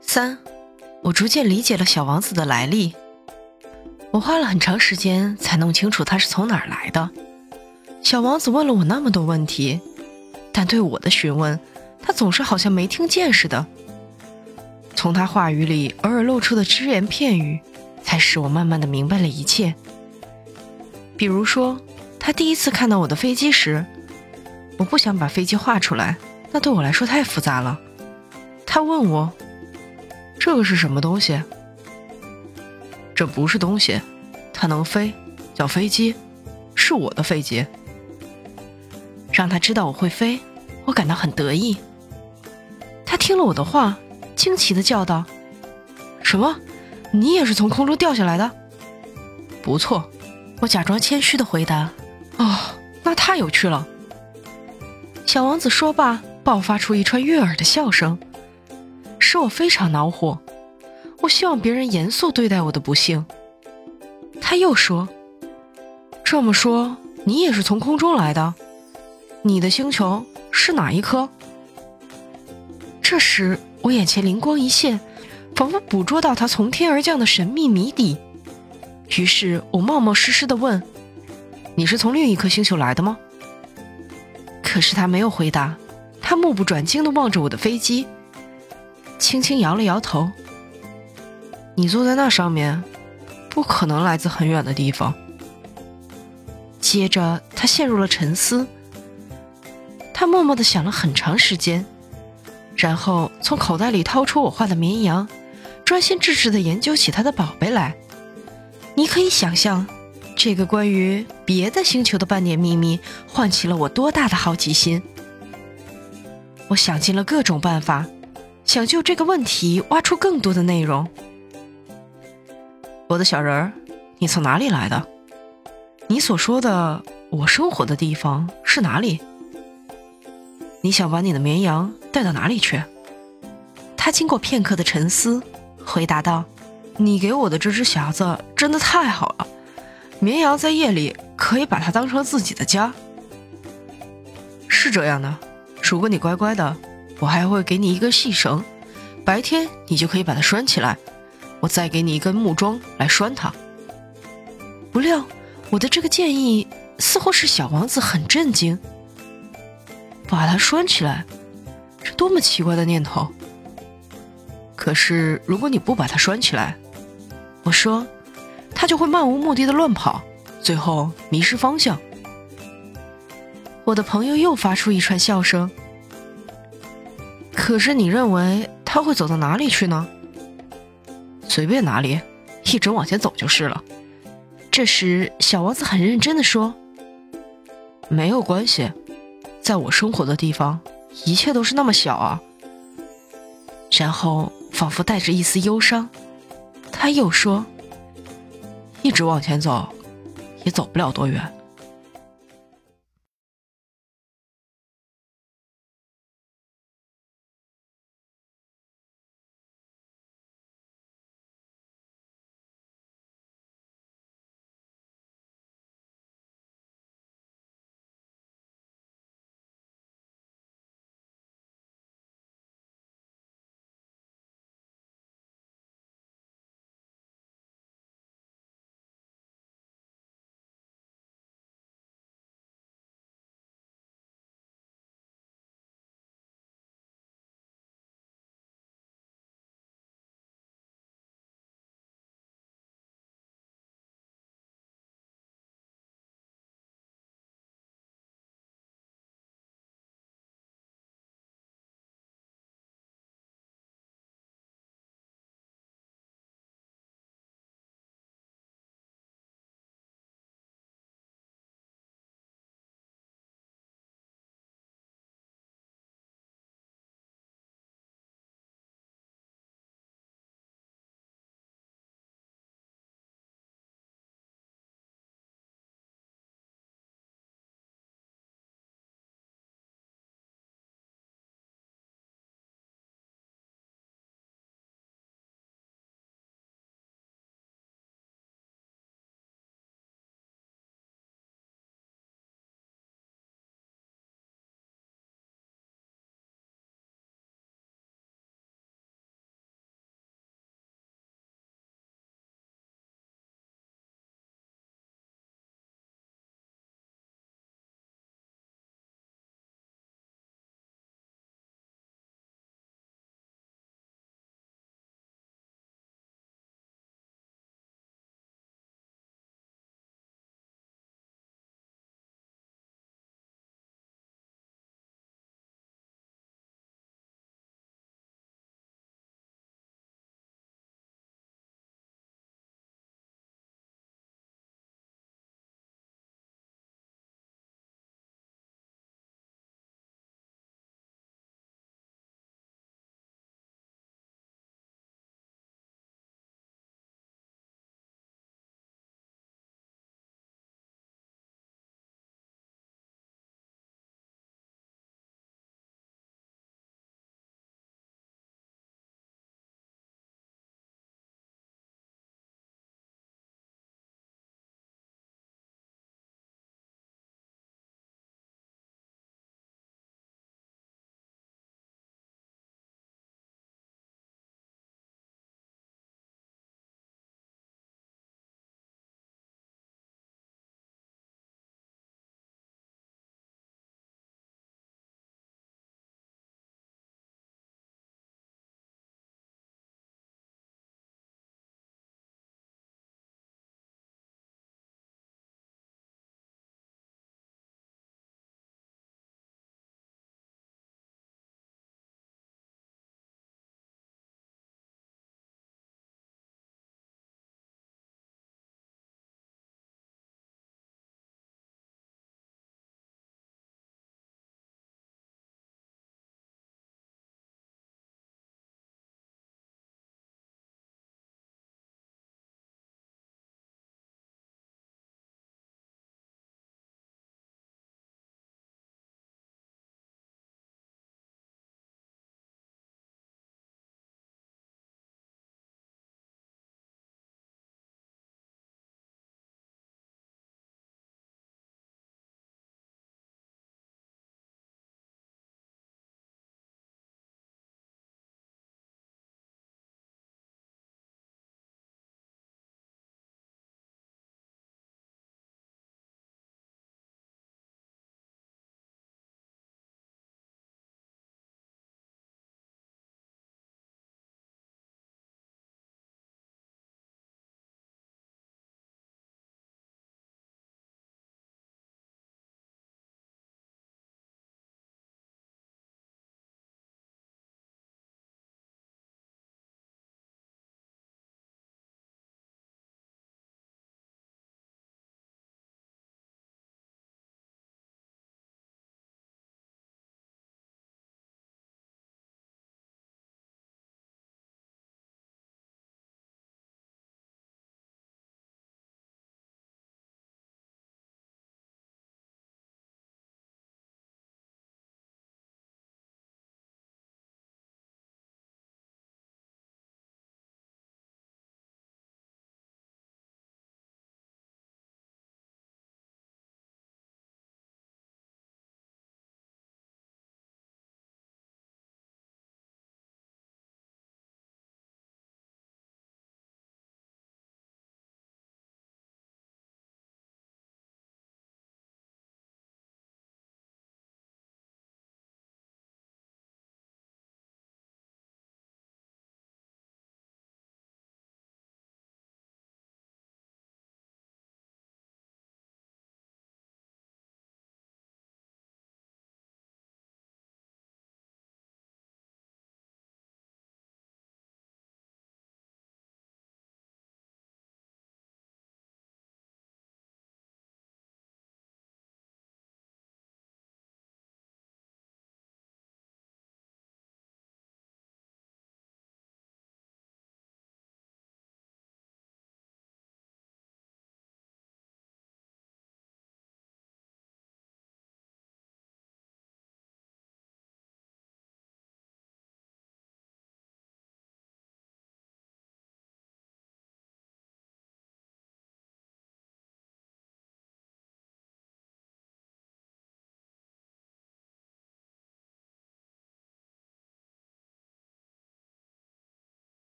三，我逐渐理解了小王子的来历。我花了很长时间才弄清楚他是从哪儿来的。小王子问了我那么多问题，但对我的询问，他总是好像没听见似的。从他话语里偶尔露出的只言片语，才使我慢慢的明白了一切。比如说，他第一次看到我的飞机时，我不想把飞机画出来，那对我来说太复杂了。他问我：“这个是什么东西？”这不是东西，它能飞，叫飞机，是我的飞机。让他知道我会飞，我感到很得意。他听了我的话，惊奇的叫道：“什么？你也是从空中掉下来的？”“不错。”我假装谦虚的回答。“哦，那太有趣了。”小王子说罢，爆发出一串悦耳的笑声，使我非常恼火。我希望别人严肃对待我的不幸。他又说：“这么说，你也是从空中来的？你的星球是哪一颗？”这时，我眼前灵光一现，仿佛捕捉到他从天而降的神秘谜底。于是我冒冒失失的问：“你是从另一颗星球来的吗？”可是他没有回答，他目不转睛的望着我的飞机，轻轻摇了摇头。你坐在那上面，不可能来自很远的地方。接着，他陷入了沉思。他默默的想了很长时间，然后从口袋里掏出我画的绵羊，专心致志的研究起他的宝贝来。你可以想象，这个关于别的星球的半点秘密，唤起了我多大的好奇心。我想尽了各种办法，想就这个问题挖出更多的内容。我的小人儿，你从哪里来的？你所说的我生活的地方是哪里？你想把你的绵羊带到哪里去？他经过片刻的沉思，回答道：“你给我的这只匣子真的太好了，绵羊在夜里可以把它当成自己的家。是这样的，如果你乖乖的，我还会给你一根细绳，白天你就可以把它拴起来。”我再给你一根木桩来拴它。不料，我的这个建议似乎是小王子很震惊。把它拴起来，是多么奇怪的念头！可是，如果你不把它拴起来，我说，它就会漫无目的的乱跑，最后迷失方向。我的朋友又发出一串笑声。可是，你认为他会走到哪里去呢？随便哪里，一直往前走就是了。这时，小王子很认真的说：“没有关系，在我生活的地方，一切都是那么小啊。”然后，仿佛带着一丝忧伤，他又说：“一直往前走，也走不了多远。”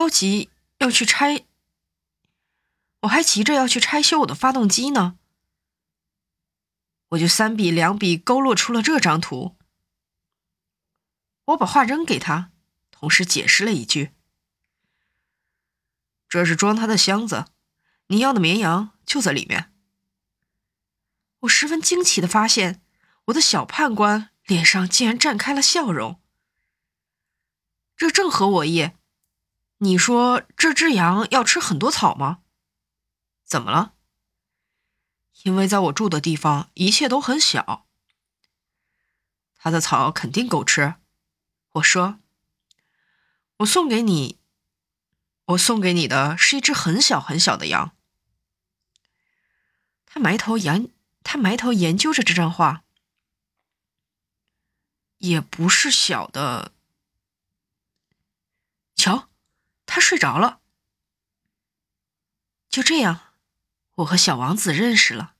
着急要去拆，我还急着要去拆修我的发动机呢。我就三笔两笔勾勒出了这张图。我把画扔给他，同时解释了一句：“这是装他的箱子，你要的绵羊就在里面。”我十分惊奇的发现，我的小判官脸上竟然绽开了笑容。这正合我意。你说这只羊要吃很多草吗？怎么了？因为在我住的地方一切都很小，它的草肯定够吃。我说：“我送给你，我送给你的是一只很小很小的羊。”他埋头研，他埋头研究着这张画，也不是小的。他睡着了。就这样，我和小王子认识了。